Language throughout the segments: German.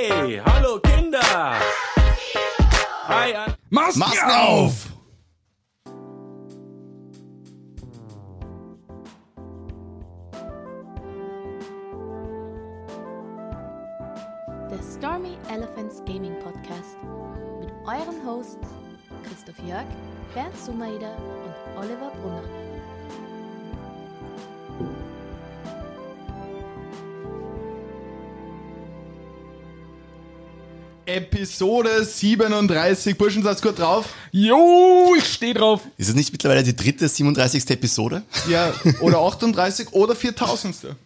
Hey, hallo Kinder! Hi an Masken, Masken auf! Der Stormy Elephants Gaming Podcast mit euren Hosts Christoph Jörg, Bernd Sumaida und Oliver Brunner. Episode 37. Burschen, seid gut drauf? Jo, ich stehe drauf. Ist es nicht mittlerweile die dritte, 37. Episode? Ja, oder 38 oder 4000.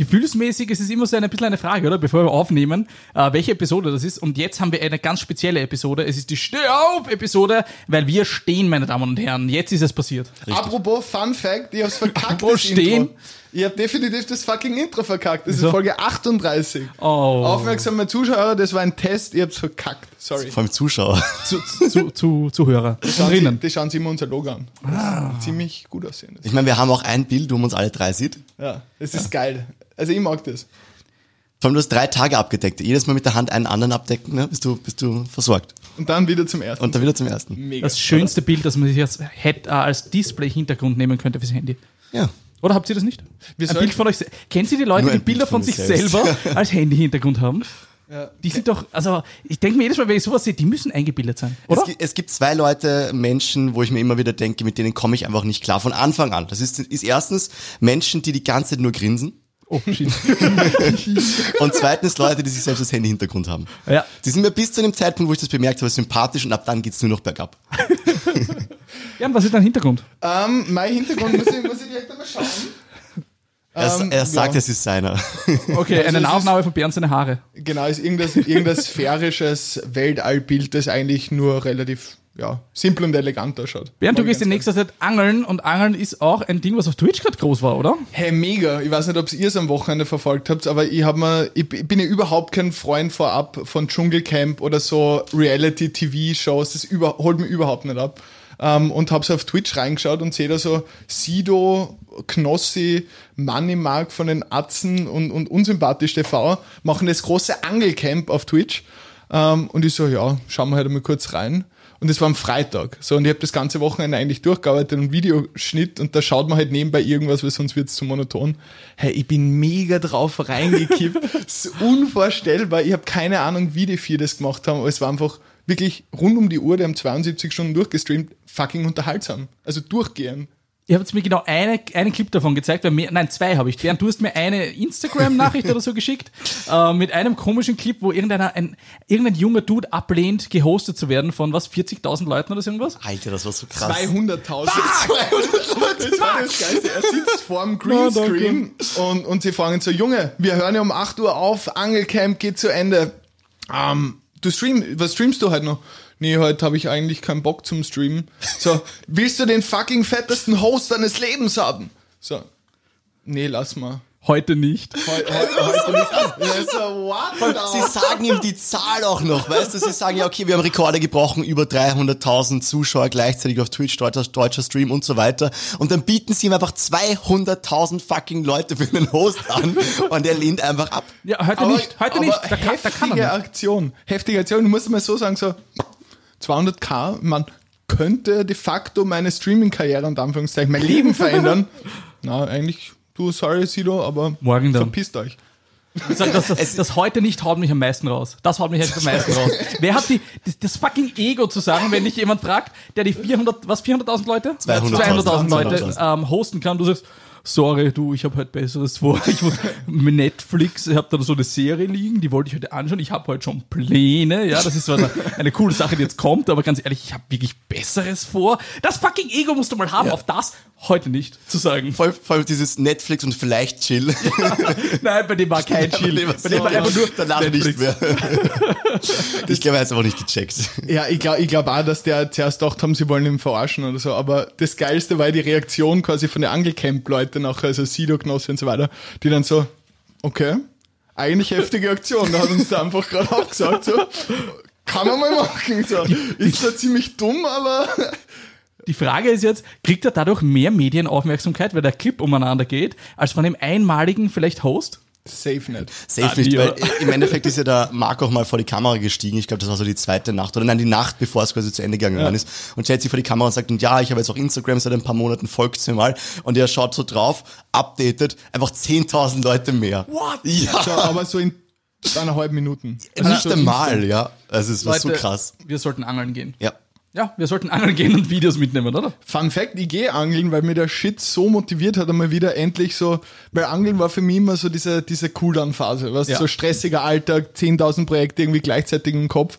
Gefühlsmäßig ist es immer so ein bisschen eine Frage, oder? Bevor wir aufnehmen, äh, welche Episode das ist. Und jetzt haben wir eine ganz spezielle Episode. Es ist die Steh auf Episode, weil wir stehen, meine Damen und Herren. Jetzt ist es passiert. Apropos Fun Fact, ich hab's verkackt. Apropos stehen. Intro. Ich hab definitiv das fucking Intro verkackt. Das Wieso? ist Folge 38. Oh. Aufmerksame Zuschauer, das war ein Test, ich hab's verkackt. Sorry. Vor allem Zuschauer. Zu, zu, zu, Zuhörer. Die schauen, sie, die schauen sich immer unser Logo an. Ah. ziemlich gut aussehen. Ich meine, wir haben auch ein Bild, wo man uns alle drei sieht. Ja, es ist geil. Also ich mag das. Vor allem du hast drei Tage abgedeckt. Jedes Mal mit der Hand einen anderen abdecken, ne? bist, du, bist du versorgt. Und dann wieder zum ersten. Und dann wieder zum ersten. Mega. Das schönste Bild, das man sich als, Head, äh, als Display-Hintergrund nehmen könnte fürs Handy. Ja. Oder habt ihr das nicht? Wir ein Bild von euch. Kennen Sie die Leute, die ein Bild Bilder von, von sich selbst. selber als Handy-Hintergrund haben? Ja. Die sind doch, also ich denke mir jedes Mal, wenn ich sowas sehe, die müssen eingebildet sein, oder? Es, gibt, es gibt zwei Leute, Menschen, wo ich mir immer wieder denke, mit denen komme ich einfach nicht klar von Anfang an. Das ist, ist erstens Menschen, die die ganze Zeit nur grinsen. Oh, shit. Und zweitens Leute, die sich selbst das Handy-Hintergrund haben. Ja. Die sind mir bis zu dem Zeitpunkt, wo ich das bemerkt habe, sympathisch und ab dann geht's nur noch bergab. Ja, und was ist dein Hintergrund? Ähm, mein Hintergrund muss ich, muss ich direkt einmal schauen. Er, Ähm, er sagt, ja. es ist seiner. Okay, Also eine Aufnahme von Bernd seine Haare. Genau, ist irgendein, irgendein sphärisches Weltallbild, das eigentlich nur relativ ja, simpel und elegant ausschaut. Bernd, du gehst in nächster Zeit angeln und Angeln ist auch ein Ding, was auf Twitch gerade groß war, oder? Hey, mega. Ich weiß nicht, ob ihr es am Wochenende verfolgt habt, aber ich, hab mir, ich, ich bin ja überhaupt kein Freund vorab von Dschungelcamp oder so Reality-TV-Shows. Das über, holt mir überhaupt nicht ab. Ähm, und habe so auf Twitch reingeschaut und sehe da so Sido, Knossi, Money Mark von den Atzen und, und Unsympathisch TV machen das große Angelcamp auf Twitch. Ähm, und ich so, ja, schauen wir halt mal kurz rein. Und es war am Freitag. So, und ich habe das ganze Wochenende eigentlich durchgearbeitet und Videoschnitt und da schaut man halt nebenbei irgendwas, weil sonst wird's zu monoton. Hey, ich bin mega drauf reingekippt. ist unvorstellbar. Ich habe keine Ahnung, wie die vier das gemacht haben, aber es war einfach wirklich rund um die Uhr, die haben 72 Stunden durchgestreamt, fucking unterhaltsam. Also durchgehen. Ihr habt mir genau eine, einen Clip davon gezeigt, weil mehr, nein, zwei habe ich. Bernd, du hast mir eine Instagram-Nachricht oder so geschickt, äh, mit einem komischen Clip, wo irgendeiner, ein, irgendein junger Dude ablehnt, gehostet zu werden von was, 40.000 Leuten oder so irgendwas? Alter, das war so krass. 200.000. 200.000. Das war das Geilste. Er sitzt vorm Greenscreen und, und sie fragen so, Junge, wir hören ja um 8 Uhr auf, Angelcamp geht zu Ende. Ähm, du stream, was streamst du heute noch? Nee, heute habe ich eigentlich keinen Bock zum Streamen. So, willst du den fucking fettesten Host deines Lebens haben? So, nee, lass mal. Heute nicht. Heu, heu, heute nicht. Ja, so, what Sie sagen ihm die Zahl auch noch, weißt du? Sie sagen ja, okay, wir haben Rekorde gebrochen, über 300.000 Zuschauer gleichzeitig auf Twitch, deutscher, deutscher Stream und so weiter. Und dann bieten sie ihm einfach 200.000 fucking Leute für einen Host an und er lehnt einfach ab. Ja, heute aber, nicht. Heute aber nicht. Da kann, da kann heftige er nicht. Aktion. Heftige Aktion. Du musst mal so sagen, so 200k, man könnte de facto meine Streaming-Karriere und Anführungszeichen mein Leben verändern. Na, eigentlich, du, sorry, Sido, aber Morgen dann. verpisst euch. Ich sag, das, das, das heute nicht haut mich am meisten raus. Das haut mich echt am meisten raus. Wer hat die, das, das fucking Ego zu sagen, wenn dich jemand fragt, der die 400, was, 400.000 Leute? 200.000 200.000 Leute 200.000. ähm, hosten kann. Du sagst, sorry, du, ich habe heute Besseres vor. Ich muss mit Netflix, ich habe da so eine Serie liegen, die wollte ich heute anschauen. Ich habe heute schon Pläne. Ja, das ist so eine, eine coole Sache, die jetzt kommt, aber ganz ehrlich, ich habe wirklich Besseres vor. Das fucking Ego musst du mal haben, auf das heute nicht zu sagen. Voll, voll dieses Netflix und vielleicht chill. Nein, bei dem war kein Chill. Bei dem Bei dem war einfach nur danach Netflix. nicht mehr. ich glaube, er hat es aber nicht gecheckt. Ja, ich glaube ich glaub auch, dass der zuerst gedacht haben, sie wollen ihn verarschen oder so. Aber das Geilste war die Reaktion quasi von den Angelcamp-Leuten nachher, also Sido, Knossi und so weiter, die dann so, okay, eigentlich heftige Aktion. Da hat uns der einfach gerade aufgesagt, so, kann man mal machen. So. Ist zwar ziemlich dumm, aber Die Frage ist jetzt, kriegt er dadurch mehr Medienaufmerksamkeit, weil der Clip umeinander geht, als von dem einmaligen vielleicht Host? Safe nicht. Safe Ah, nicht, weil äh, im Endeffekt ist ja der Marc auch mal vor die Kamera gestiegen. Ich glaube, das war so die zweite Nacht oder nein, die Nacht, bevor es quasi zu Ende gegangen ist. Und stellt sich vor die Kamera und sagt, und ja, ich habe jetzt auch Instagram seit ein paar Monaten, folgt mir mal. Und er schaut so drauf, updatet, einfach 10.000 Leute mehr. What? Ja, So, aber so in eineinhalb Minuten. Also nicht so einmal, ja. Also es war so Leute, krass. Wir sollten angeln gehen. Ja. Ja, wir sollten angeln gehen und Videos mitnehmen, oder? Fun Fact, ich gehe angeln, weil mir der Shit so motiviert hat, einmal wieder endlich so, weil Angeln war für mich immer so diese, diese Cooldown-Phase, was Ja. so stressiger Alltag, 10.000 Projekte irgendwie gleichzeitig im Kopf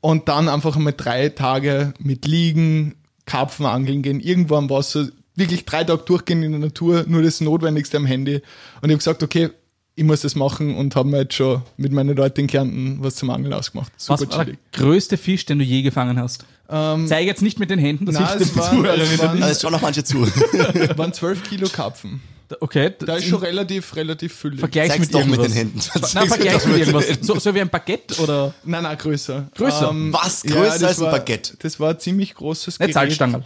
und dann einfach einmal drei Tage mit Liegen, Karpfen angeln gehen, irgendwo am Wasser, wirklich drei Tage durchgehen in der Natur, nur das Notwendigste am Handy und ich habe gesagt, okay, ich muss das machen und habe mir jetzt schon mit meinen Leuten in Kärnten was zum Angeln ausgemacht. Super Was war der chillig. größte Fisch, den du je gefangen hast? Zeig jetzt nicht mit den Händen, das Nein, hilft es waren, es waren. Also es schauen auch manche zu. waren 12 Kilo Karpfen. Okay, Da ist schon relativ, relativ füllig. Vergleich Zeig's mit doch mit irgendwas. den Händen. Zeig's vergleich mit irgendwas. Händen. So, so wie ein Baguette oder Nein, nein, größer. Größer? Was? Größer das als ein war- Baguette? Das war ein ziemlich großes Nicht Salzstangerl.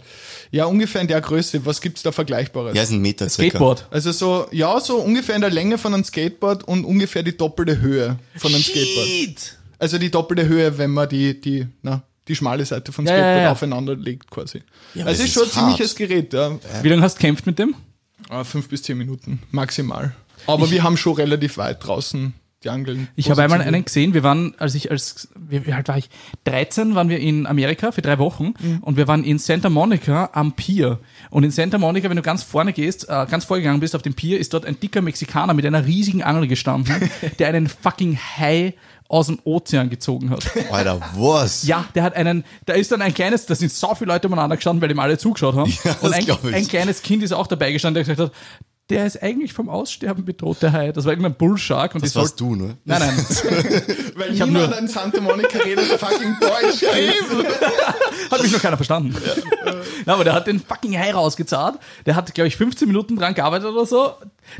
Ja, ungefähr in der Größe. Was gibt's da Vergleichbares? Ja, ist ein Meter circa. Skateboard. Also so, ja, so ungefähr in der Länge von einem Skateboard und ungefähr die doppelte Höhe von einem Skateboard. Also die doppelte Höhe, wenn man die, die, na, die schmale Seite von Ja, Skateboard ja, ja. aufeinander legt quasi. aber also das ist schon ein ist ziemliches Gerät, ja. Wie lange hast du gekämpft mit dem? Ah, Fünf bis zehn Minuten, maximal. Aber wir haben schon relativ weit draußen die Angeln. Ich habe einmal einen gesehen, wir waren, als ich als, wie, wie alt war ich? 13 waren wir in Amerika für drei Wochen Mhm. und wir waren in Santa Monica am Pier. Und in Santa Monica, wenn du ganz vorne gehst, äh, ganz vorgegangen bist auf dem Pier, ist dort ein dicker Mexikaner mit einer riesigen Angel gestanden, der einen fucking Hai aus dem Ozean gezogen hat. Alter, was? Ja, der hat einen, da ist dann ein kleines, da sind so viele Leute umeinander gestanden, weil dem alle zugeschaut haben. Ja, und ein, ein kleines Kind ist auch dabei gestanden, der gesagt hat, der ist eigentlich vom Aussterben bedroht, der Hai. Das war irgendein Bullshark. Und Das warst du, ne? Nein, nein. Weil Ich hab niemand nur- in Santa Monica redet fucking Deutsch. Hat mich noch keiner verstanden. Ja. aber der hat den fucking Hai rausgezahlt. Der hat, glaube ich, 15 Minuten dran gearbeitet oder so.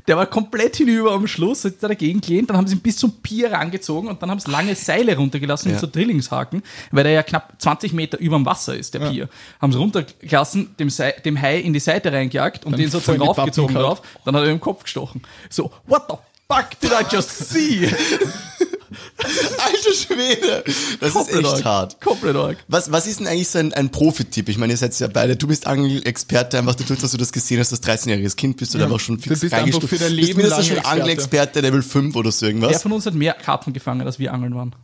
Der war komplett hinüber am Schluss, hat da dagegen gelehnt. Dann haben sie ihn bis zum Pier rangezogen und dann haben sie lange Seile runtergelassen Ja. mit so Drillingshaken, weil der ja knapp 20 Meter über dem Wasser ist, der Pier. Haben sie runtergelassen, dem, dem Hai in die Seite reingejagt und Dann den sozusagen raufgezogen drauf. Dann hat er ihm im Kopf gestochen. So, what the fuck did I just see? Alter Schwede. Das ist echt arg. hart. Komplett arg. Was, was ist denn eigentlich so ein, ein Profi-Tipp? Ich meine, ihr seid ja beide, du bist Angelexperte, einfach dadurch, dass du das gesehen hast, als 13-jähriges Kind bist du da einfach schon du fix bist einfach für dein Bist Leben mindestens lang schon Experte. Angelexperte Level 5 oder so Wer irgendwas. von uns hat mehr Karpfen gefangen, als wir angeln waren?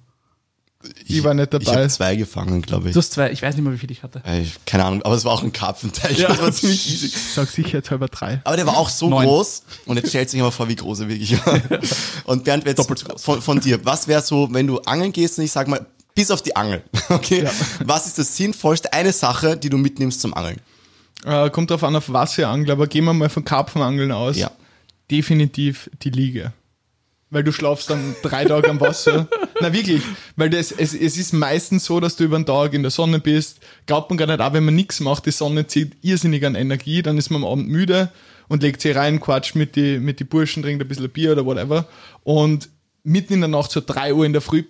Ich war nicht Ich dabei. habe zwei gefangen, glaube ich. Du hast zwei, ich weiß nicht mehr, wie viel ich hatte. Äh, Keine Ahnung, aber es war auch ein Karpfenteich. Ja. Das war ziemlich easy. Sag sicher jetzt halber drei. Aber der war auch so Neun. groß und jetzt stellt sich aber vor, wie groß er wirklich war. Und Bernd, jetzt Doppelt so groß. von, von dir, was wäre so, wenn du angeln gehst und ich sag mal, bis auf die Angel, okay? Was ist das sinnvollste, eine Sache, die du mitnimmst zum Angeln? Äh, kommt drauf an, auf was ihr angelt, aber gehen wir mal von Karpfenangeln aus. Ja. Definitiv die Liege. Weil du schlafst dann drei Tage am Wasser. Na wirklich, weil das, es, es ist meistens so, dass du über den Tag in der Sonne bist. Glaubt man gar nicht, auch wenn man nichts macht, die Sonne zieht irrsinnig an Energie, dann ist man am Abend müde und legt sich rein, quatscht mit die, mit die Burschen, trinkt ein bisschen Bier oder whatever. Und mitten in der Nacht, so drei Uhr in der Früh,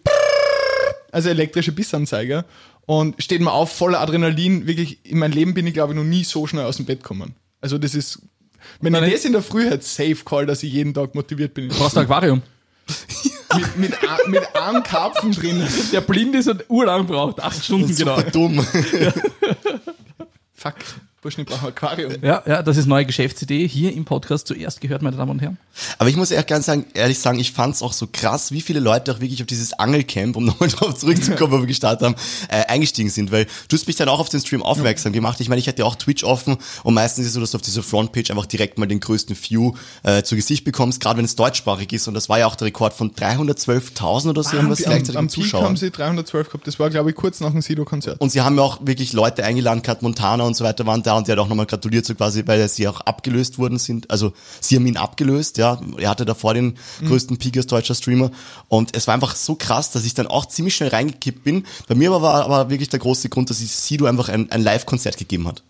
also elektrische Bissanzeiger und steht man auf, voller Adrenalin. Wirklich, in meinem Leben bin ich, glaube ich, noch nie so schnell aus dem Bett gekommen. Also das ist, wenn ich das in der Früh hätte, safe call, dass ich jeden Tag motiviert bin. Du brauchst ein Aquarium. mit, mit, mit einem Karpfen drin. Der blind ist und urlang braucht. Acht Stunden genau. Super dumm. Fuck, Burschen, ich brauche ein Aquarium. Ja, ja, das ist neue Geschäftsidee. Hier im Podcast zuerst gehört, meine Damen und Herren. Aber ich muss ehrlich, ganz sagen, ehrlich sagen, ich fand's auch so krass, wie viele Leute auch wirklich auf dieses Angelcamp, um nochmal drauf zurückzukommen, wo wir gestartet haben, äh, eingestiegen sind. Weil du hast mich dann auch auf den Stream aufmerksam gemacht. Ich meine, ich hatte ja auch Twitch offen und meistens ist es so, dass du auf dieser Frontpage einfach direkt mal den größten View äh, zu Gesicht bekommst, gerade wenn es deutschsprachig ist. Und das war ja auch der Rekord von 312.000 oder so, irgendwas am, gleichzeitig am mit Peak Zuschauern. haben sie 312 gehabt. Das war, glaube ich, kurz nach dem Sido-Konzert. Und sie haben ja auch wirklich Leute eingeladen, Kat Montana und so weiter waren da und die hat auch nochmal gratuliert, so quasi, weil sie auch abgelöst worden sind. Also sie haben ihn abgelöst, ja. Er hatte davor den größten Peak als deutscher Streamer. Und es war einfach so krass, dass ich dann auch ziemlich schnell reingekippt bin. Bei mir war aber wirklich der große Grund, dass ich Sido einfach ein, ein Live-Konzert gegeben hat.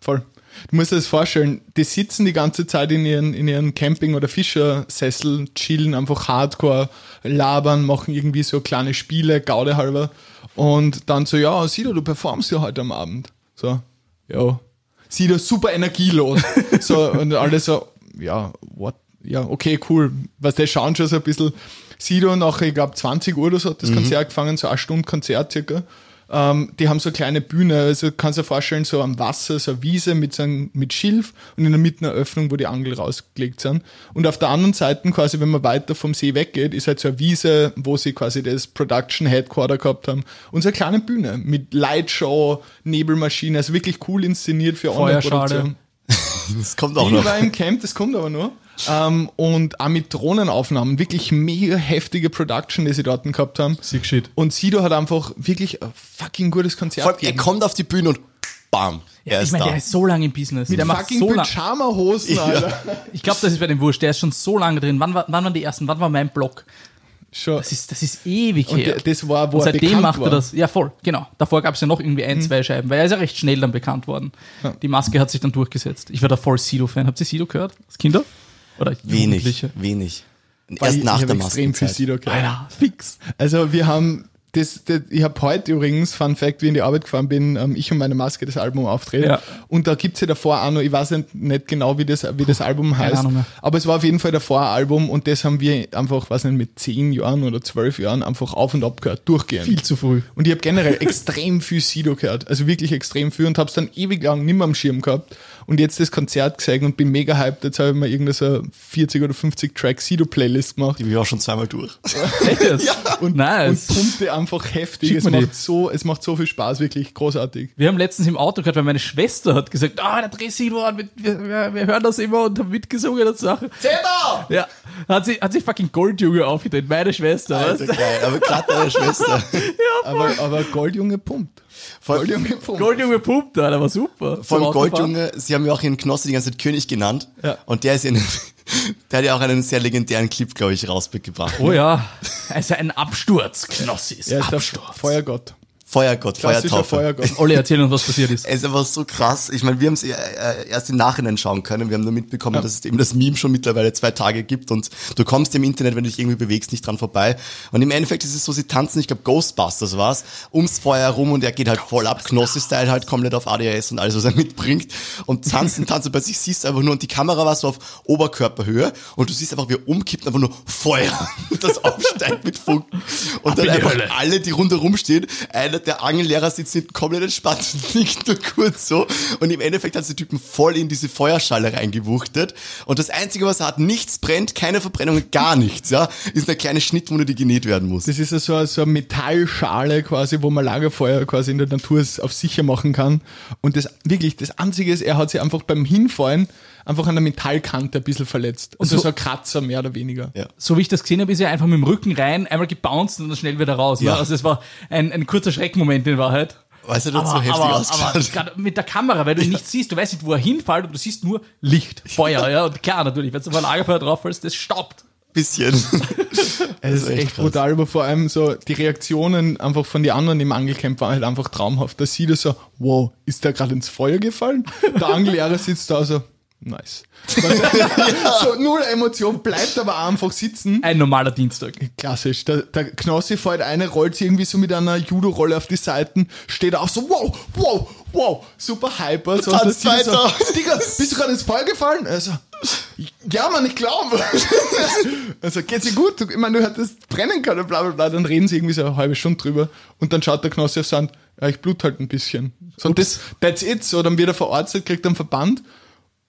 Voll. Du musst dir das vorstellen, die sitzen die ganze Zeit in ihren, in ihren Camping- oder Fischersessel, chillen einfach hardcore, labern, machen irgendwie so kleine Spiele, Gaude halber. Und dann so, ja, Sido, du performst ja heute am Abend. So, ja. Sido, super energielos. so, und alle so, ja, what? ja, okay, cool. Was der schauen schon so ein bisschen. Sido nach, ich glaube, 20 Uhr oder so hat das Konzert gefangen, so eine Stunde Konzert circa. Ähm, die haben so eine kleine Bühne, also kannst du dir vorstellen, so am Wasser, so eine Wiese mit, so einem, mit Schilf und in der Mitte eine Öffnung, wo die Angel rausgelegt sind. Und auf der anderen Seite, quasi, wenn man weiter vom See weggeht, ist halt so eine Wiese, wo sie quasi das Production Headquarter gehabt haben. Und so eine kleine Bühne mit Lightshow, Nebelmaschine, also wirklich cool inszeniert für. Online-Produktion. Das kommt auch Die noch. war im Camp, das kommt aber nur. Ähm, und auch mit Drohnenaufnahmen, wirklich mega heftige Production, die sie dort gehabt haben. Sick shit. Und Sido hat einfach wirklich ein fucking gutes Konzert Vor allem, er kommt auf die Bühne und bam, er ich ist meine, da. der ist so lange im Business. Mit der macht fucking so lange. Pyjama-Hosen, Alter. Ich glaube, das ist bei dem Wurscht. Der ist schon so lange drin. Wann, war, wann waren die ersten? Wann war mein Blog? Schon. Das ist, das ist ewig Und her. der- das war, wo Und er seitdem bekannt macht war. er das. Ja, voll, genau. Davor gab es ja noch irgendwie ein, zwei Scheiben, weil er ist ja recht schnell dann bekannt worden. Die Maske hat sich dann durchgesetzt. Ich war da voll Sido-Fan. Habt ihr Sido gehört? Als Kinder? Oder Wenig, Jugendliche? wenig. Erst nach ich der hab extrem viel Maskenzeit. Sido gehört. Alter, fix. Also wir haben das, das ich habe heute übrigens, Fun Fact, wie ich in die Arbeit gefahren bin, ähm, ich und meine Maske das Album auftreten. Ja. Und da gibt's ja davor auch noch, ich weiß nicht, nicht genau, wie das, wie das Album heißt, Ahnung mehr. aber es war auf jeden Fall davor ein Album und das haben wir einfach, weiß nicht, mit zehn Jahren oder zwölf Jahren einfach auf und ab gehört, durchgehend. Viel zu früh. Und ich habe generell extrem viel Sido gehört, also wirklich extrem viel und habe es dann ewig lang nicht mehr am Schirm gehabt und jetzt das Konzert gesehen und bin mega hyped. Jetzt habe ich mir irgendeine so 40 oder 50 Track Sido Playlist gemacht Die bin ich auch schon zweimal durch. Echt jetzt? und, nice. und pumpte einfach heftig. Es die. macht, so, es macht so viel Spaß, wirklich großartig. Wir haben letztens im Auto gehört, weil meine Schwester hat gesagt, ah, der Dreh Sido an, wir, wir, wir hören das immer und haben mitgesungen und Sachen. Zeta! Ja, hat sie, hat sie fucking Goldjunge aufgedreht, meine Schwester. Alter, geil. Aber gerade deine Schwester. Aber, aber Goldjunge pumpt. Vor, Goldjunge pumpt. Goldjunge pumpt, Alter, war super. vor allem. Goldjunge, sie haben ja auch ihren Knossi die ganze Zeit König genannt. Ja. Und der ist in, der hat ja auch einen sehr legendären Clip, glaube ich, rausgebracht. Oh ja, also ein Absturz, Knossis. Er ist der Absturz. Feuergott. Feuergott, Klassischer Feuertaufe. Feuergott. Olli, erzähl uns, was passiert ist. Es ist einfach so krass. Ich meine, wir haben es äh, erst im Nachhinein schauen können. Wir haben nur mitbekommen, dass es eben das Meme schon mittlerweile zwei Tage gibt und du kommst im Internet, wenn du dich irgendwie bewegst, nicht dran vorbei. Und im Endeffekt ist es so, sie tanzen, ich glaube Ghostbusters war's, ums Feuer herum und er geht halt voll ab, Knossi-Style halt komplett auf ADHS und alles, was er mitbringt und tanzen, tanzen. Bei sich siehst du einfach nur und die Kamera war so auf Oberkörperhöhe und du siehst einfach, wie er umkippt, einfach nur Feuer, das aufsteigt mit Funken und dann in die einfach Hölle. alle, die rundherum stehen, einer der Angellehrer sitzt hinten komplett entspannt und nickt nur kurz so. Und im Endeffekt hat der Typen voll in diese Feuerschale reingewuchtet. Und das Einzige, was er hat, nichts brennt, keine Verbrennung, gar nichts, ja, ist eine kleine Schnittwunde, die genäht werden muss. Das ist so, eine- so eine Metallschale quasi, wo man Lagerfeuer quasi in der Natur auf sicher machen kann. Und das wirklich, das Einzige ist, er hat sich einfach beim Hinfallen einfach an der Metallkante ein bisschen verletzt. Und so- so, so ein Kratzer mehr oder weniger. Ja. So wie ich das gesehen habe, ist er einfach mit dem Rücken rein, einmal gebounced und dann schnell wieder raus. Ja. Ne? Also es war ein, ein kurzer Schreckmoment in Wahrheit. Weißt du, das so heftig aber, ausgeschaut. aber mit der Kamera, weil du ihn nicht siehst, du weißt nicht, wo er hinfällt, und du siehst nur Licht, Feuer, ja. Und klar, natürlich, wenn du auf ein Lagerfeuer drauf fällst, das staubt. Bisschen. Es ist echt echt krass. brutal, aber vor allem so die Reaktionen einfach von den anderen im Angelcamp waren halt einfach traumhaft. Da sieht er so, wow, ist der gerade ins Feuer gefallen? Der Angellehrer sitzt da so, nice. So null Emotion, bleibt aber einfach sitzen. Ein normaler Dienstag. Klassisch. Der, der Knossi fällt eine, rollt sich irgendwie so mit einer Judo-Rolle auf die Seiten, steht auf so, wow, wow, wow, super hyper. So, Tanzt er weiter. So, Digga, bist du gerade ins Feuer gefallen? Also, ja, man, ich glaube. Also, geht's dir gut? Du- Ich meine, du hättest brennen können, bla, bla, bla. Dann reden sie irgendwie so eine halbe Stunde drüber. Und dann schaut der Knossi auf Sand, ja, ich blut halt ein bisschen. So, und das, that's it. So, dann wird er verarztet, kriegt einen Verband.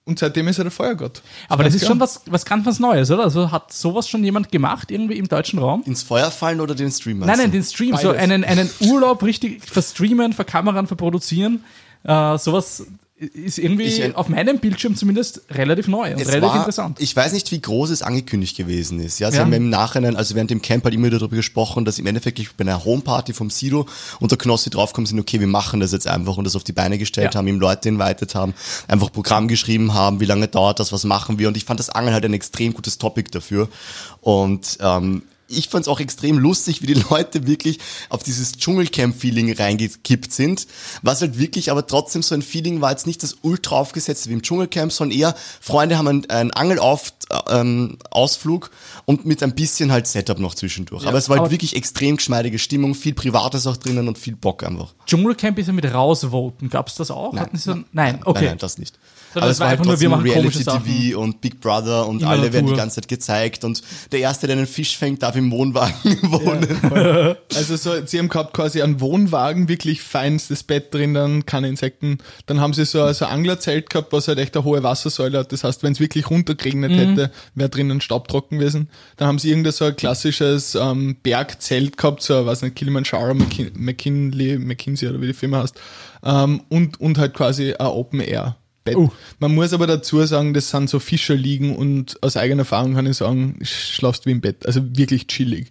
Und seitdem ist er der Feuergott. Aber das ist schon klar. was, was ganz was Neues, oder? Also hat sowas schon jemand gemacht, irgendwie im deutschen Raum? Ins Feuer fallen oder den Stream Nein, nein, den Stream, so Beides. einen, einen Urlaub richtig verstreamen, verkameran, verproduzieren. Äh, sowas ist irgendwie Ich, äh, auf meinem Bildschirm zumindest relativ neu und relativ war, interessant. Ich weiß nicht, wie groß es angekündigt gewesen ist. Ja, sie Ja. haben im Nachhinein, also während dem Camp halt immer wieder darüber gesprochen, dass im Endeffekt bei einer Homeparty vom Sido und der Knossi draufkommen sind, okay, wir machen das jetzt einfach und das auf die Beine gestellt Ja. haben, ihm Leute invited haben, einfach Programm geschrieben haben, wie lange dauert das, was machen wir und ich fand das Angeln halt ein extrem gutes Topic dafür und ähm, ich fand es auch extrem lustig, wie die Leute wirklich auf dieses Dschungelcamp-Feeling reingekippt sind. Was halt wirklich aber trotzdem so ein Feeling war, jetzt nicht das ultra aufgesetzte wie im Dschungelcamp, sondern eher Freunde haben einen, einen Angelausflug ähm, und mit ein bisschen halt Setup noch zwischendurch. aber es war halt wirklich extrem geschmeidige Stimmung, viel Privates auch drinnen und viel Bock einfach. Dschungelcamp ist ja mit rausvoten. Gab es das auch? Hatten Sie so, nein, okay. Nein, nein, das nicht. Sondern Aber es war halt einfach nur, wir machen komische Reality-TV und Big Brother und In der alle werden die Natur. ganze Zeit gezeigt und der Erste, der einen Fisch fängt, darf im Wohnwagen wohnen. Also so, sie haben gehabt quasi einen Wohnwagen, wirklich feinstes Bett drin, dann keine Insekten. Dann haben sie so, so ein Anglerzelt gehabt, was halt echt eine hohe Wassersäule hat. Das heißt, wenn es wirklich runtergeregnet hätte, wäre drinnen staubtrocken gewesen. Dann haben sie irgendein so ein klassisches ähm, Bergzelt gehabt, so, weiß nicht, Kilimanjaro, McKin McKinley, McKinsey oder wie die Firma heißt. Ähm, und, und halt quasi ein Open Air. Bett. Oh. Man muss aber dazu sagen, das sind so Fischerliegen und aus eigener Erfahrung kann ich sagen, schlafst wie im Bett. Also wirklich chillig.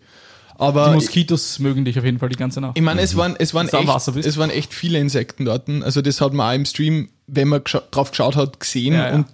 Aber Die Moskitos mögen dich auf jeden Fall die ganze Nacht. ich meine, es waren, es waren echt, es waren echt viele Insekten dort. Also das hat man auch im Stream, wenn man gescha drauf geschaut hat, gesehen Ja, ja. und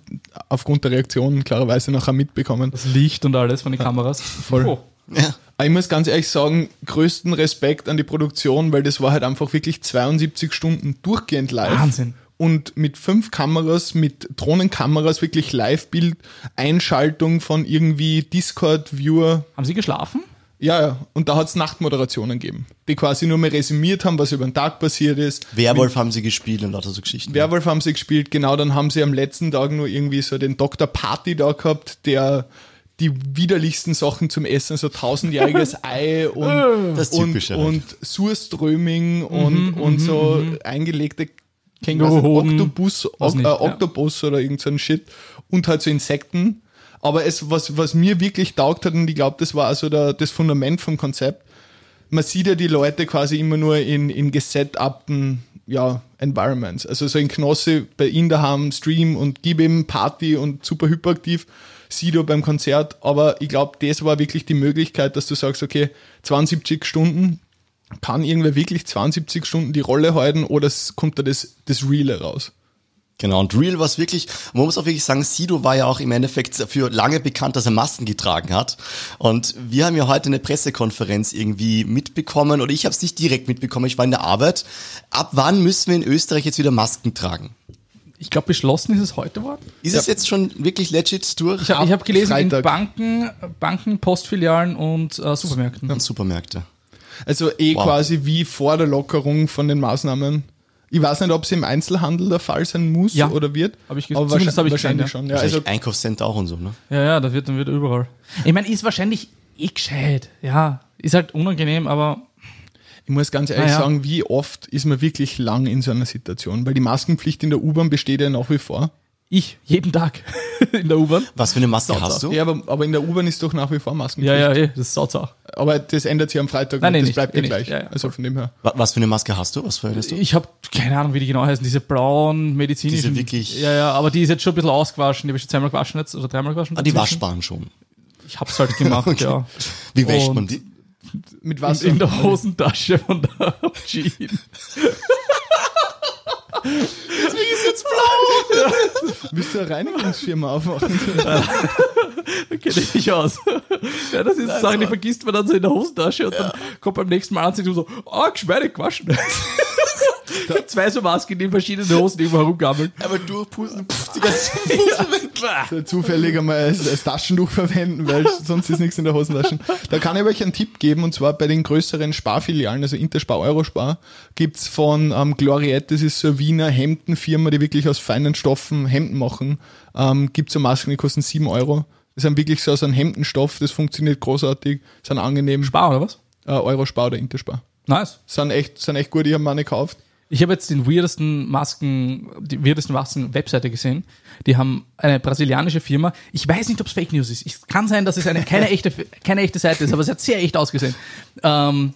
aufgrund der Reaktionen klarerweise nachher mitbekommen. Das Licht und alles von den Kameras. voll. Oh. ja. Aber ich muss ganz ehrlich sagen, größten Respekt an die Produktion, weil das war halt einfach wirklich 72 Stunden durchgehend live. Wahnsinn. Und mit fünf Kameras, mit Drohnenkameras, wirklich Live-Bild, Einschaltung von irgendwie Discord-Viewer, Haben sie geschlafen? Ja, ja. Und da hat es Nachtmoderationen gegeben, die quasi nur mehr resümiert haben, was über den Tag passiert ist. Werwolf haben sie gespielt und lauter so Geschichten. Werwolf haben sie gespielt, genau, dann haben sie am letzten Tag nur irgendwie so den Dr. Party da gehabt, der die widerlichsten Sachen zum Essen, so tausendjähriges Ei und, Das und, halt. und Surströming und, und so eingelegte Känguruhoden. Oktopus, Was ok, nicht, äh, ja. Oktopus oder irgend so ein Shit und halt so Insekten. Aber es, was, was mir wirklich taugt hat, und ich glaube, das war also der, das Fundament vom Konzept, man sieht ja die Leute quasi immer nur in, in gesetupten ja, Environments. Also so in Knosse bei ihnen daheim, Stream und gib ihm Party und super hyperaktiv, Sido beim Konzert. Aber ich glaube, das war wirklich die Möglichkeit, dass du sagst, okay, 72 Stunden, kann irgendwer wirklich 72 Stunden die Rolle halten oder es kommt da das, das Reale raus? Genau, und Real war es wirklich, man muss auch wirklich sagen, Sido war ja auch im Endeffekt für lange bekannt, dass er Masken getragen hat. Und wir haben ja heute eine Pressekonferenz irgendwie mitbekommen, oder ich habe es nicht direkt mitbekommen, ich war in der Arbeit. Ab wann müssen wir in Österreich jetzt wieder Masken tragen? Ich glaube, beschlossen ist es heute worden. Ist es jetzt schon wirklich legit durch? Ich habe hab gelesen, in Freitag. Banken, Banken, Postfilialen und äh, Supermärkten. Und Supermärkte. Also eh Wow. quasi wie vor der Lockerung von den Maßnahmen. Ich weiß nicht, ob es im Einzelhandel der Fall sein muss Ja. oder wird. Hab ich aber zumindest hab ich wahrscheinlich gesehen, schon. Ja, Also also Einkaufscenter auch und so, ne? Ja, ja, das wird dann wieder überall. Ich meine, ist wahrscheinlich eh gescheit. Ja, ist halt unangenehm, aber ich muss ganz ehrlich ja. sagen, wie oft ist man wirklich lang in so einer Situation? Weil die Maskenpflicht in der U-Bahn besteht ja nach wie vor. Ich jeden Tag in der U-Bahn. Was für eine Maske Sauber. hast du? Ja, aber, aber in der U-Bahn ist doch nach wie vor Maskenpflicht. Ja, ja, eh, das ist sauzach. Aber das ändert sich am Freitag Nein, nicht. nee, das nicht. bleibt Eh ja nicht. gleich. Ja, ja. Also von dem her. Wa- Was für eine Maske hast du? Was verwendest du? Ich habe keine Ahnung, wie die genau heißen. Diese blauen medizinischen. Diese wirklich- Ja, ja, aber die ist jetzt schon ein bisschen ausgewaschen. Die habe ich schon zweimal gewaschen jetzt oder dreimal gewaschen. Ah, die waschbaren schon. Ich hab's halt gemacht, ja. Wie wäscht Und- man die? Mit In, Wasser. in der Hosentasche von der Jean. Willst du eine Reinigungsfirma aufmachen? Kenne ich mich aus. Ja, das ist Sachen, die vergisst man dann so in der Hosentasche und dann kommt beim nächsten Mal an und so, ah, geschmeidig gewaschen. Ich zwei so Masken, die in verschiedenen Hosen irgendwo herumgammeln. Aber durchpusten, pff, die ganze Fuß weg. So zufällig einmal als, als Taschentuch verwenden, weil sonst ist nichts in der Hosentasche. Da kann ich euch einen Tipp geben, und zwar bei den größeren Sparfilialen, also Interspar, Eurospar, gibt's von ähm, Gloriette, das ist so eine Wiener Hemdenfirma, die wirklich aus feinen Stoffen Hemden machen, ähm, gibt's so Masken, die kosten 7 Euro. Das sind wirklich so aus einem Hemdenstoff, das funktioniert großartig, sind angenehm. Spar, oder was? Äh, Eurospar oder Interspar. Nice. Sind echt, sind echt gut, ich habe meine gekauft. Ich habe jetzt den weirdesten Masken, die weirdesten Masken-Webseite gesehen. Die haben eine brasilianische Firma. Ich weiß nicht, ob es Fake News ist. Es kann sein, dass es eine, keine, echte, keine echte Seite ist, aber es hat sehr echt ausgesehen. Ähm,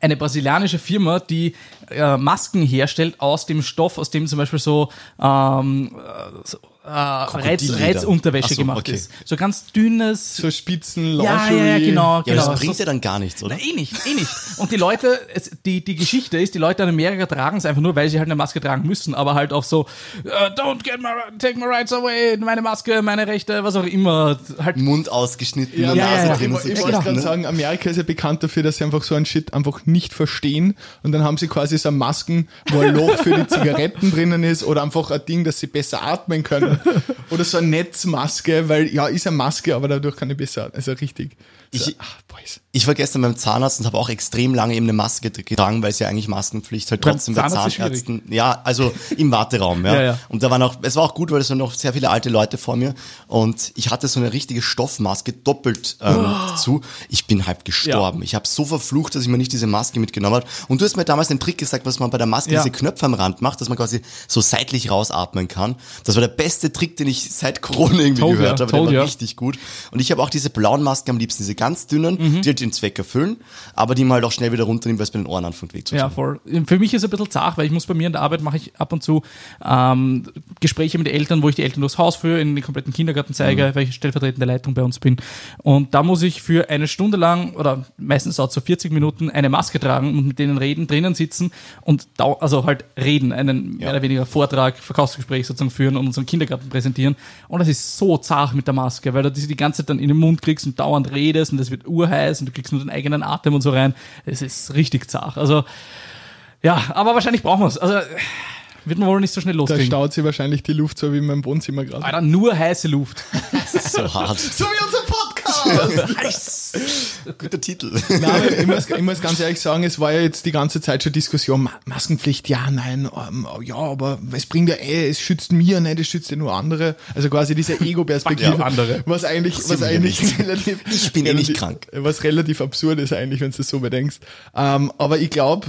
eine brasilianische Firma, die äh, Masken herstellt aus dem Stoff, aus dem zum Beispiel so, ähm, äh, so äh, Reiz. Reizunterwäsche so, gemacht okay. ist. So ganz dünnes. So Spitzen, ja, ja, ja, genau. Ja, genau. das bringt So- ja dann gar nichts, oder? na, eh nicht, eh nicht. Und die Leute, es, die, die Geschichte ist, die Leute in Amerika tragen es einfach nur, weil sie halt eine Maske tragen müssen, aber halt auch so, äh, don't get my, take my rights away, meine Maske, meine Rechte, was auch immer. Halt, Mund ausgeschnitten, Ja, nur ja, Nase ja. drin. Ich, und so ich Geschichten, wollte gerade ne? sagen, Amerika ist ja bekannt dafür, dass sie einfach so einen Shit einfach nicht verstehen und dann haben sie quasi sind Masken, wo ein Loch für die Zigaretten drinnen ist oder einfach ein Ding, dass sie besser atmen können. Oder so eine Netzmaske, weil ja, ist eine Maske, aber dadurch kann ich besser, also richtig. So, Ich- boys. Ich war gestern beim Zahnarzt und habe auch extrem lange eben eine Maske getragen, weil es ja eigentlich Maskenpflicht halt trotzdem bei Zahnärzten. Ja, also im Warteraum, ja. Ja, ja. Und da waren auch, es war auch gut, weil es waren noch sehr viele alte Leute vor mir und ich hatte so eine richtige Stoffmaske doppelt ähm, Oh. zu. Ich bin halb gestorben. Ich habe so verflucht, dass ich mir nicht diese Maske mitgenommen habe. Und du hast mir damals den Trick gesagt, was man bei der Maske Ja. diese Knöpfe am Rand macht, dass man quasi so seitlich rausatmen kann. Das war der beste Trick, den ich seit Corona irgendwie Told gehört habe. Der war ya. richtig gut. Und ich habe auch diese blauen Masken am liebsten, diese ganz dünnen, Mhm. die halt den Zweck erfüllen, aber die man halt auch schnell wieder runternehmen, weil es bei den Ohren anfängt weh zu Ja, voll. Für mich ist es ein bisschen zart, weil ich muss bei mir in der Arbeit mache ich ab und zu ähm, Gespräche mit den Eltern, wo ich die Eltern durchs Haus führe, in den kompletten Kindergarten zeige, weil ich stellvertretende Leitung bei uns bin. Und da muss ich für eine Stunde lang oder meistens auch so 40 Minuten eine Maske tragen und mit denen reden, drinnen sitzen und dau also halt reden, einen mehr oder weniger Vortrag, Verkaufsgespräch sozusagen führen und unseren Kindergarten präsentieren. Und das ist so zart mit der Maske, weil du die ganze Zeit dann in den Mund kriegst und dauernd redest und das wird urheiß und du kriegst nur deinen eigenen Atem und so rein. Es ist richtig zart. Also ja, aber wahrscheinlich brauchen wir es. Also wird man wohl nicht so schnell Da loskriegen. staut sie wahrscheinlich die Luft so wie in meinem Wohnzimmer gerade. Alter, nur heiße Luft. Das ist so hart. So wie unser Podcast! Guter Titel. Nein, ich, muss, ich muss ganz ehrlich sagen, es war ja jetzt die ganze Zeit schon Diskussion, Ma Maskenpflicht, ja, nein, ähm, ja, aber es bringt ja eh, es schützt mir, nein, das schützt ja nur andere. Also quasi diese Ego-Perspektive. Ja, andere. Was eigentlich, was eigentlich nicht. relativ, Ich bin eh nicht krank. Was relativ absurd ist eigentlich, wenn du es so bedenkst. Ähm, aber ich glaube,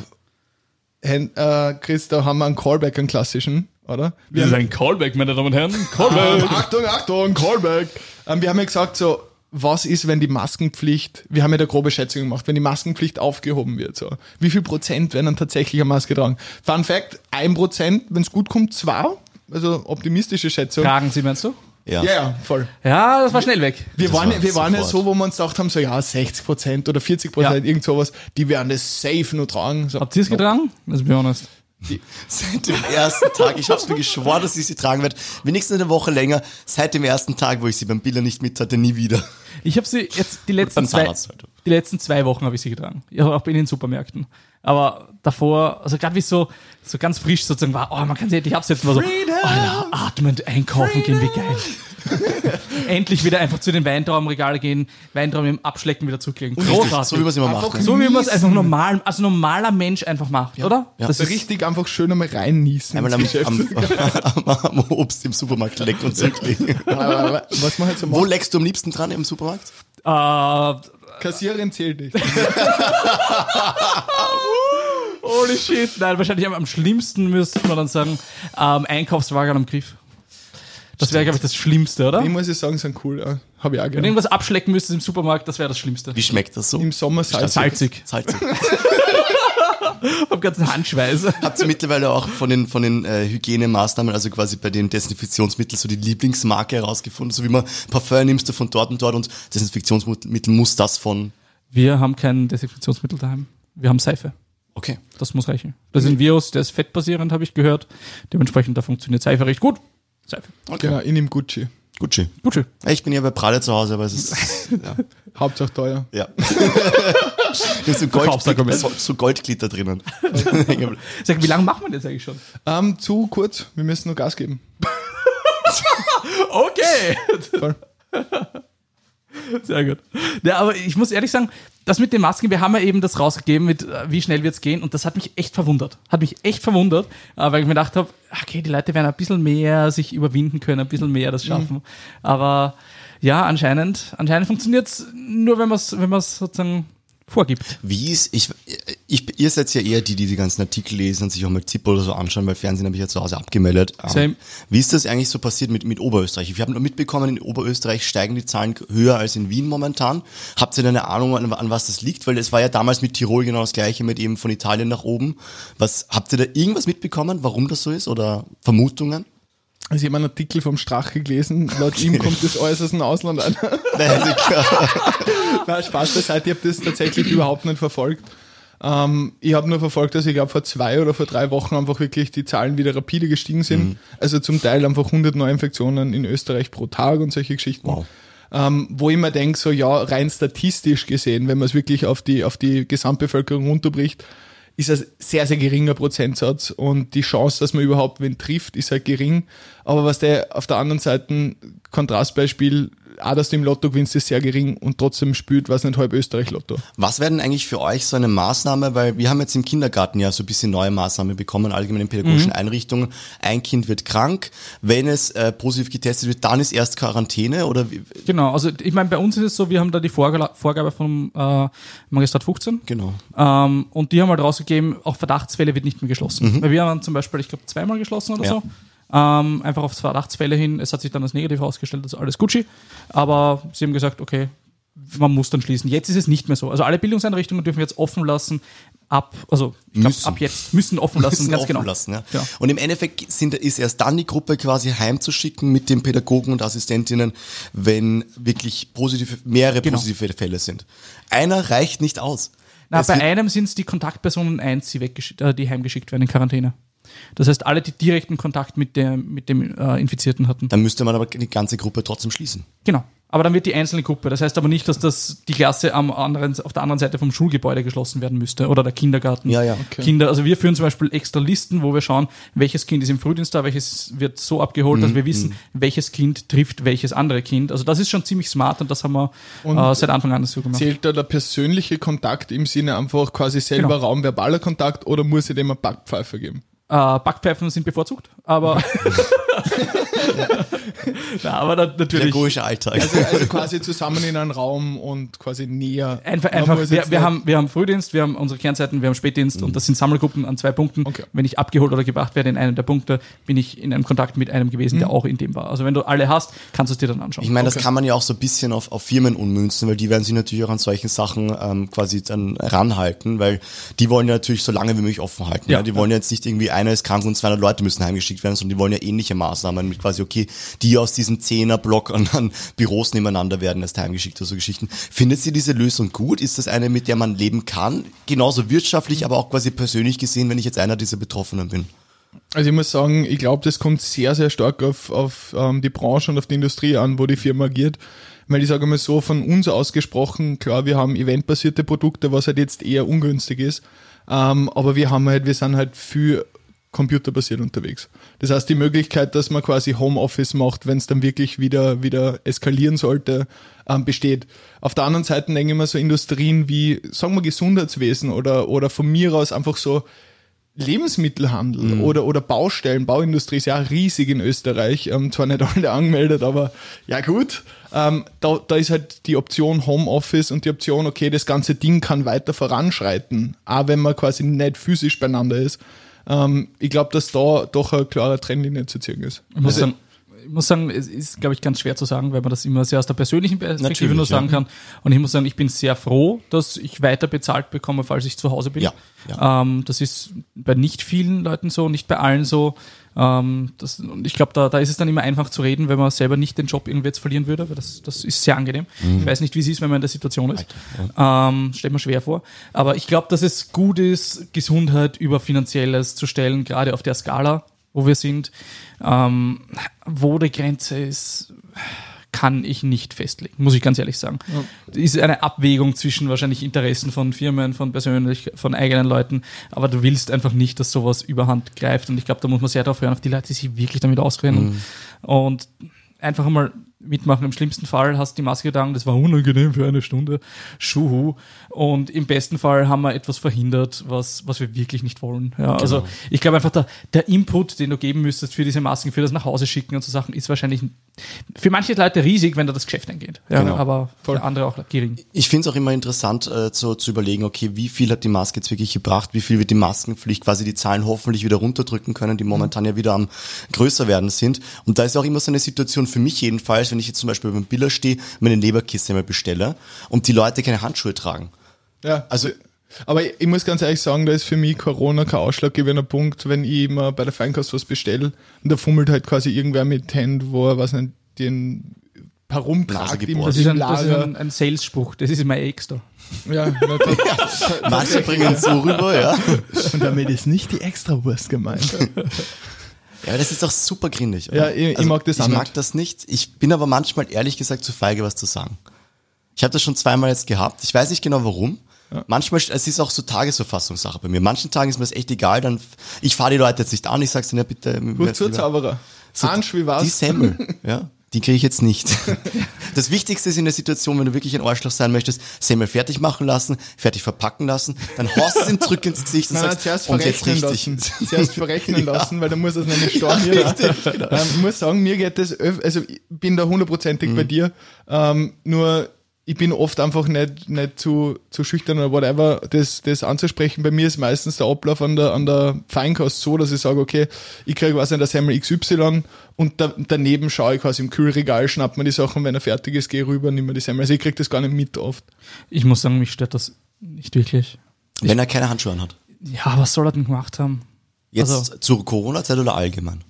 äh, Chris, da haben wir einen Callback, einen klassischen, oder? Wir Das ist ein Callback, meine Damen und Herren. Callback. ähm, Achtung, Achtung, Callback. Ähm, wir haben ja gesagt, so, was ist, wenn die Maskenpflicht, wir haben ja da grobe Schätzung gemacht, wenn die Maskenpflicht aufgehoben wird, so. Wie viel Prozent werden dann tatsächlich eine Maske tragen? Fun Fact, ein Prozent, wenn es gut kommt, zwei. Also optimistische Schätzung. Tragen Sie, meinst du? Ja. Ja, ja, voll. Ja, das war schnell weg. Wir Das waren, war wir waren ja so, wo wir uns gedacht haben, so ja, 60 Prozent oder 40 Prozent, Ja. irgend sowas, die werden das safe nur tragen. So. Habt ihr es getragen? Let's be honest. Seit dem ersten Tag, ich hab's mir geschworen, dass ich sie tragen werde, wenigstens eine Woche länger, seit dem ersten Tag, wo ich sie beim Biller nicht mit hatte, nie wieder. Ich habe sie jetzt die letzten beim zwei, Zahnarzt halt. Die letzten zwei Wochen habe ich sie getragen. Ja, auch in den Supermärkten. Aber davor, also gerade wie es so, so ganz frisch sozusagen war, oh, man kann sie endlich absetzen, war so, oh ja, atmend einkaufen gehen, wie geil. endlich wieder einfach zu den Weintraubenregalen gehen, Weintrauben im Abschlecken wieder zurücklegen. Großartig. So wie wir es immer Einfach machen. So wie man es einfach normal, also normaler Mensch einfach macht, oder? Ja. Das ist Richtig einfach schön einmal reinniesen. Einmal am, am, am, am Obst im Supermarkt lecken und zurücklegen. Was man halt so Wo macht, leckst du am liebsten dran im Supermarkt? Äh, Kassiererin zählt nicht. Holy shit. Nein, wahrscheinlich am, am schlimmsten müsste man dann sagen, ähm, Einkaufswagen am Griff. Das wäre, glaube ich, das Schlimmste, oder? Ich muss ich sagen, sind cool. Ja. Habe ich auch Wenn du gerne. irgendwas abschlecken müsstest im Supermarkt, das wäre das Schlimmste. Wie schmeckt das so? Im Sommer salzig. Salzig. Salzig. Am ganzen Handschweiß. Habt ihr mittlerweile auch von den, von den äh, Hygienemaßnahmen, also quasi bei den Desinfektionsmitteln, so die Lieblingsmarke herausgefunden? So wie man Parfum nimmst du von dort und dort und Desinfektionsmittel muss das von. Wir haben kein Desinfektionsmittel daheim. Wir haben Seife. Okay. Das muss reichen. Das ist ein Virus, der ist fettbasierend, habe ich gehört. Dementsprechend, da funktioniert Seife recht gut. Seife. Genau, in dem Gucci. Gucci. Gut schön. Ich bin ja bei Prade zu Hause, aber es ist. ja. Hauptsache teuer. ja. Ist so, Gold, so, so Goldglitter drinnen. Sag, wie lange machen wir das eigentlich schon? Ähm, zu kurz, wir müssen nur Gas geben. Okay. Voll. Sehr gut. Ja, aber ich muss ehrlich sagen, das mit den Masken, wir haben ja eben das rausgegeben, mit äh, wie schnell wird's gehen und das hat mich echt verwundert. Hat mich echt verwundert, äh, weil ich mir gedacht habe, okay, die Leute werden ein bisschen mehr sich überwinden können, ein bisschen mehr das schaffen. Aber ja, anscheinend, anscheinend funktioniert's nur, wenn man es wenn man's sozusagen vorgibt. Wie ist, ich, ich, ihr seid ja eher die, die die ganzen Artikel lesen und sich auch mal Zippo oder so anschauen, weil Fernsehen habe ich ja zu Hause abgemeldet. Ähm, Same. Wie ist das eigentlich so passiert mit, mit Oberösterreich? Wir haben nur mitbekommen, in Oberösterreich steigen die Zahlen höher als in Wien momentan. Habt ihr da eine Ahnung, an, an was das liegt? Weil es war ja damals mit Tirol genau das gleiche, mit eben von Italien nach oben. Was, habt ihr da irgendwas mitbekommen, warum das so ist oder Vermutungen? Also ich habe einen Artikel vom Strache gelesen, laut ihm kommt das alles aus dem Ausland an. Nein, Nein, Spaß beiseite, ich habe das tatsächlich überhaupt nicht verfolgt. Ähm, ich habe nur verfolgt, dass ich glaube vor zwei oder vor drei Wochen einfach wirklich die Zahlen wieder rapide gestiegen sind. Also zum Teil einfach 100 Neuinfektionen in Österreich pro Tag und solche Geschichten. Wow. Ähm, wo ich mir denke, so ja, rein statistisch gesehen, wenn man es wirklich auf die, auf die Gesamtbevölkerung runterbricht, ist ein sehr, sehr geringer Prozentsatz und die Chance, dass man überhaupt wen trifft, ist halt gering. Aber was der auf der anderen Seite, Kontrastbeispiel, auch dass du im Lotto gewinnst, ist sehr gering und trotzdem spielt, was nicht halb Österreich Lotto. Was werden eigentlich für euch so eine Maßnahme, weil wir haben jetzt im Kindergarten ja so ein bisschen neue Maßnahmen bekommen, allgemein in pädagogischen Einrichtungen. Ein Kind wird krank, wenn es äh, positiv getestet wird, dann ist erst Quarantäne oder wie, Genau, also ich meine, bei uns ist es so, wir haben da die Vorgala- Vorgabe vom äh, Magistrat 15. genau. Ähm, und die haben halt rausgegeben, auch Verdachtsfälle wird nicht mehr geschlossen. Weil wir haben zum Beispiel, ich glaube, zweimal geschlossen oder Ja. so. Ähm, einfach auf Verdachtsfälle hin. Es hat sich dann als negativ herausgestellt, ist alles Gucci. Aber sie haben gesagt, okay, man muss dann schließen. Jetzt ist es nicht mehr so. Also alle Bildungseinrichtungen dürfen jetzt offen lassen. Ab, also ich glaub, ab jetzt müssen offen lassen, Müssen ganz offen genau. lassen, ja. Ja. Und im Endeffekt sind, ist erst dann die Gruppe quasi heimzuschicken mit den Pädagogen und Assistentinnen, wenn wirklich positive, mehrere Genau. positive Fälle sind. Einer reicht nicht aus. Na, Es bei einem sind es die Kontaktpersonen eins, die, äh, die heimgeschickt werden in Quarantäne. Das heißt, alle, die direkten Kontakt mit, der, mit dem äh, Infizierten hatten. dann müsste man aber die ganze Gruppe trotzdem schließen. Genau. Aber dann wird die einzelne Gruppe. Das heißt aber nicht, dass das die Klasse am anderen, auf der anderen Seite vom Schulgebäude geschlossen werden müsste oder der Kindergarten. Ja, ja. Okay. Kinder, also wir führen zum Beispiel extra Listen, wo wir schauen, welches Kind ist im Frühdienst da, welches wird so abgeholt, Mhm, dass wir wissen, welches Kind trifft welches andere Kind. Also das ist schon ziemlich smart und das haben wir Und äh, seit Anfang an so gemacht. Zählt da der persönliche Kontakt im Sinne einfach quasi selber Genau. raumverbaler Kontakt oder muss ich dem eine Backpfeife geben? Äh, Backpfeifen sind bevorzugt, aber Na, aber da, natürlich. Pädagogischer Alltag. Also, also quasi zusammen in einem Raum und quasi näher. Einfach, einfach wir, wir, haben, wir haben Frühdienst, wir haben unsere Kernzeiten, wir haben Spätdienst und das sind Sammelgruppen an zwei Punkten. Okay. Wenn ich abgeholt oder gebracht werde in einem der Punkte, bin ich in einem Kontakt mit einem gewesen, der auch in dem war. Also wenn du alle hast, kannst du es dir dann anschauen. Ich meine, das Okay. kann man ja auch so ein bisschen auf, auf Firmen ummünzen, weil die werden sich natürlich auch an solchen Sachen ähm, quasi dann ranhalten, weil die wollen ja natürlich so lange wie möglich offen halten. Ja, Ja. Die wollen ja jetzt nicht irgendwie einer ist krank und 200 Leute müssen heimgeschickt werden, sondern die wollen ja ähnliche Maßnahmen mit quasi, okay, die aus diesem Zehner-Block an, an Büros nebeneinander werden erst heimgeschickt oder so Geschichten. Findet ihr diese Lösung gut? Ist das eine, mit der man leben kann? Genauso wirtschaftlich, aber auch quasi persönlich gesehen, wenn ich jetzt einer dieser Betroffenen bin. Also ich muss sagen, ich glaube, das kommt sehr, sehr stark auf, auf ähm, die Branche und auf die Industrie an, wo die Firma agiert. Weil ich sage mal so, von uns ausgesprochen, klar, wir haben eventbasierte Produkte, was halt jetzt eher ungünstig ist. Ähm, aber wir haben halt, wir sind halt viel computerbasiert unterwegs. Das heißt, die Möglichkeit, dass man quasi Homeoffice macht, wenn es dann wirklich wieder, wieder eskalieren sollte, ähm, besteht. Auf der anderen Seite denke ich mir so Industrien wie, sagen wir Gesundheitswesen oder, oder von mir aus einfach so Lebensmittelhandel oder, oder Baustellen, Bauindustrie ist ja riesig in Österreich, ähm, zwar nicht alle angemeldet, aber ja gut, ähm, da, da ist halt die Option Homeoffice und die Option, okay, das ganze Ding kann weiter voranschreiten, auch wenn man quasi nicht physisch beieinander ist. Ähm, ich glaube, dass da doch eine klare Trennlinie zu ziehen ist. Ich muss, sagen, ich muss sagen, es ist, glaube ich, ganz schwer zu sagen, weil man das immer sehr aus der persönlichen Perspektive Natürlich, nur sagen ja. kann. Und ich muss sagen, ich bin sehr froh, dass ich weiter bezahlt bekomme, falls ich zu Hause bin. Ja, Ähm, das ist bei nicht vielen Leuten so, nicht bei allen so. Ähm, das, und ich glaube, da, da ist es dann immer einfach zu reden, wenn man selber nicht den Job irgendwie jetzt verlieren würde, weil das, das ist sehr angenehm. Mhm. Ich weiß nicht, wie es ist, wenn man in der Situation ist. Ähm, stellt mir schwer vor. Aber ich glaube, dass es gut ist, Gesundheit über Finanzielles zu stellen, gerade auf der Skala, wo wir sind. Ähm, wo die Grenze ist, kann ich nicht festlegen, muss ich ganz ehrlich sagen. Ist eine Abwägung zwischen wahrscheinlich Interessen von Firmen, von persönlich, von eigenen Leuten, aber du willst einfach nicht, dass sowas überhand greift und ich glaube, da muss man sehr darauf hören, auf die Leute, die sich wirklich damit auskennen und einfach einmal mitmachen. Im schlimmsten Fall hast du die Maske getragen, das war unangenehm für eine Stunde, schuhu. Und im besten Fall haben wir etwas verhindert, was, was wir wirklich nicht wollen. Ja, Also ich glaube einfach, der, der Input, den du geben müsstest für diese Masken, für das nach Hause schicken und so Sachen, ist wahrscheinlich für manche Leute riesig, wenn da das Geschäft eingeht. Ja, Genau. Aber für andere auch gering. Ich finde es auch immer interessant äh, zu, zu überlegen, okay, wie viel hat die Maske jetzt wirklich gebracht, wie viel wird die Maskenpflicht quasi die Zahlen hoffentlich wieder runterdrücken können, die momentan ja wieder am größer werden sind. Und da ist auch immer so eine Situation für mich jedenfalls, wenn ich jetzt zum Beispiel beim Biller stehe, meine Leberkiste mal bestelle und die Leute keine Handschuhe tragen. Ja, Also- aber ich, ich muss ganz ehrlich sagen, da ist für mich Corona kein ausschlaggebender Punkt, wenn ich immer bei der Feinkost was bestelle und da fummelt halt quasi irgendwer mit Händen, wo er, was nicht, den Nase herumtragt im. Das ist ein, das ist Lager. ein, ein Sales-Spruch, das ist immer extra. ja, na, Manche bringen es so rüber, ja. und damit ist nicht die Extrawurst gemeint. Ja, das ist doch super grindig. Ja, ich- ich mag das auch Ich mag nicht. das nicht. Ich bin aber manchmal ehrlich gesagt zu feige, was zu sagen. Ich habe das schon zweimal jetzt gehabt. Ich weiß nicht genau warum. Manchmal, es ist auch so Tagesverfassungssache bei mir. Manchen Tagen ist mir das echt egal, dann, ich fahre die Leute jetzt nicht an, ich sag's denen, ja bitte. Gut zur Zauberer. Hansch, wie Die war's? Semmel, ja. Die kriege ich jetzt nicht. Das Wichtigste ist in der Situation, wenn du wirklich ein Arschloch sein möchtest, Semmel fertig machen lassen, fertig verpacken lassen, dann haust du ihn zurück ins Gesicht und Nein, nein, sagst, zuerst und jetzt verrechnen richtig. lassen. Zuerst verrechnen lassen, weil dann muss es nämlich stornieren. ähm, ich muss sagen, mir geht das, also ich bin da hundertprozentig Mhm. bei dir, ähm, nur ich bin oft einfach nicht, nicht zu, zu schüchtern oder whatever, das, das anzusprechen. Bei mir ist meistens der Ablauf an der, an der Feinkost so, dass ich sage, okay, ich kriege was in der Semmel XY und da, daneben schaue ich quasi im Kühlregal, schnapp mir die Sachen, wenn er fertig ist, gehe rüber, nimm mir die Semmel. Also ich kriege das gar nicht mit oft. Ich muss sagen, mich stört das nicht wirklich. Wenn er keine Handschuhe anhat. Ja, was soll er denn gemacht haben? Jetzt Also- zur Corona-Zeit oder allgemein?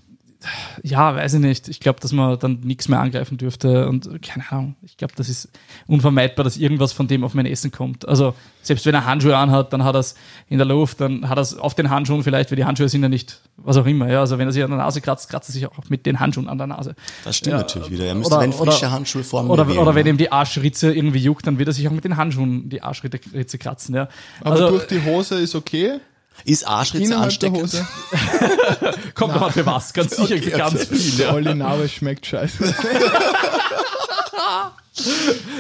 Ja, weiß ich nicht. Ich glaube, dass man dann nichts mehr angreifen dürfte und keine Ahnung. Ich glaube, das ist unvermeidbar, dass irgendwas von dem auf mein Essen kommt. Also selbst wenn er Handschuhe anhat, dann hat er es in der Luft, dann hat er es auf den Handschuhen vielleicht, weil die Handschuhe sind ja nicht, was auch immer. Ja, also wenn er sich an der Nase kratzt, kratzt er sich auch mit den Handschuhen an der Nase. Das stimmt Ja, natürlich wieder. Er müsste oder- wenn frische oder- Handschuhe vor mir Oder, wählen, oder wenn ihm die Arschritze irgendwie juckt, dann wird er sich auch mit den Handschuhen die Arschritze kratzen. Ja. Aber Also durch die Hose ist okay. Ist Arschritze ansteckend? Kommt noch für was, ganz sicher Okay, ganz viel. Ja. All, es schmeckt scheiße.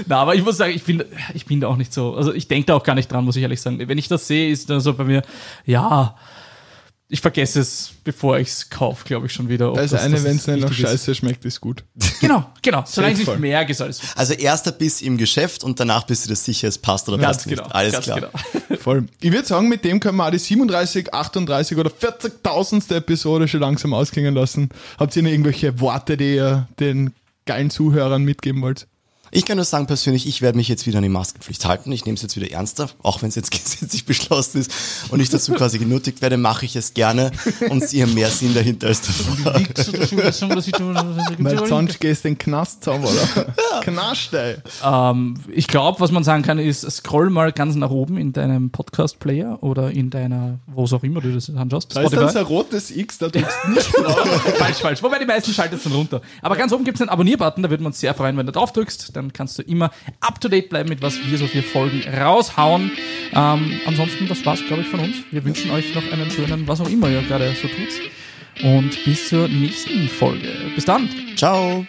Na, aber ich muss sagen, ich bin, ich bin da auch nicht so. Also ich denke da auch gar nicht dran, muss ich ehrlich sagen. Wenn ich das sehe, ist dann so bei mir, ja, ich vergesse es, bevor ich es kaufe, glaube ich schon wieder. ob Das das- eine, wenn es nicht nach wichtig ist. Scheiße schmeckt, ist gut. Genau, genau. Solange ich nicht merke, ist alles. Also erster Biss im Geschäft und danach bist du dir sicher, es passt oder passt genau. nicht. Alles klar. Genau. Voll. Ich würde sagen, mit dem können wir auch die 37, 38 oder 40.000. Episode schon langsam ausklingen lassen. Habt ihr noch irgendwelche Worte, die ihr den geilen Zuhörern mitgeben wollt? Ich kann nur sagen persönlich, ich werde mich jetzt wieder an die Maskenpflicht halten. Ich nehme es jetzt wieder ernster, auch wenn es jetzt gesetzlich beschlossen ist und ich dazu quasi genötigt werde, mache ich es gerne und sehe mehr Sinn dahinter als davor. Weil sonst gehst du in den Knast zusammen, oder? Knast, ey. ähm, ich glaube, was man sagen kann, ist, scroll mal ganz nach oben in deinem Podcast-Player oder in deiner, wo auch immer du das anschaust. Da ist dann so ein rotes X, da drückst du nicht drauf. falsch, falsch. Wobei die meisten schalten es dann runter. Aber ganz oben gibt es einen Abonnier-Button, da würden wir uns sehr freuen, wenn du drauf drückst. Dann kannst du immer up to date bleiben mit was wir so für Folgen raushauen. Ähm, ansonsten, das war's, glaube ich, von uns. Wir wünschen euch noch einen schönen, was auch immer ihr gerade so tut. Und bis zur nächsten Folge. Bis dann. Ciao.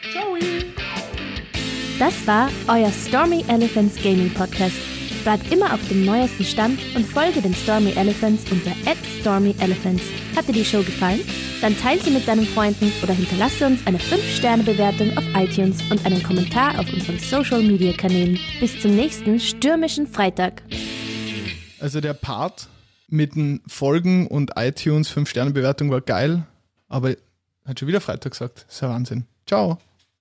Das war euer Stormy Elephants Gaming Podcast. Bleibt immer auf dem neuesten Stand und folge den Stormy Elephants unter @stormyelephants. Hat dir die Show gefallen? Dann teile sie mit deinen Freunden oder hinterlasse uns eine 5-Sterne-Bewertung auf iTunes und einen Kommentar auf unseren Social-Media-Kanälen. Bis zum nächsten stürmischen Freitag. Also der Part mit den Folgen und iTunes 5-Sterne-Bewertung war geil, aber hat schon wieder Freitag gesagt. Ist ja Wahnsinn. Ciao.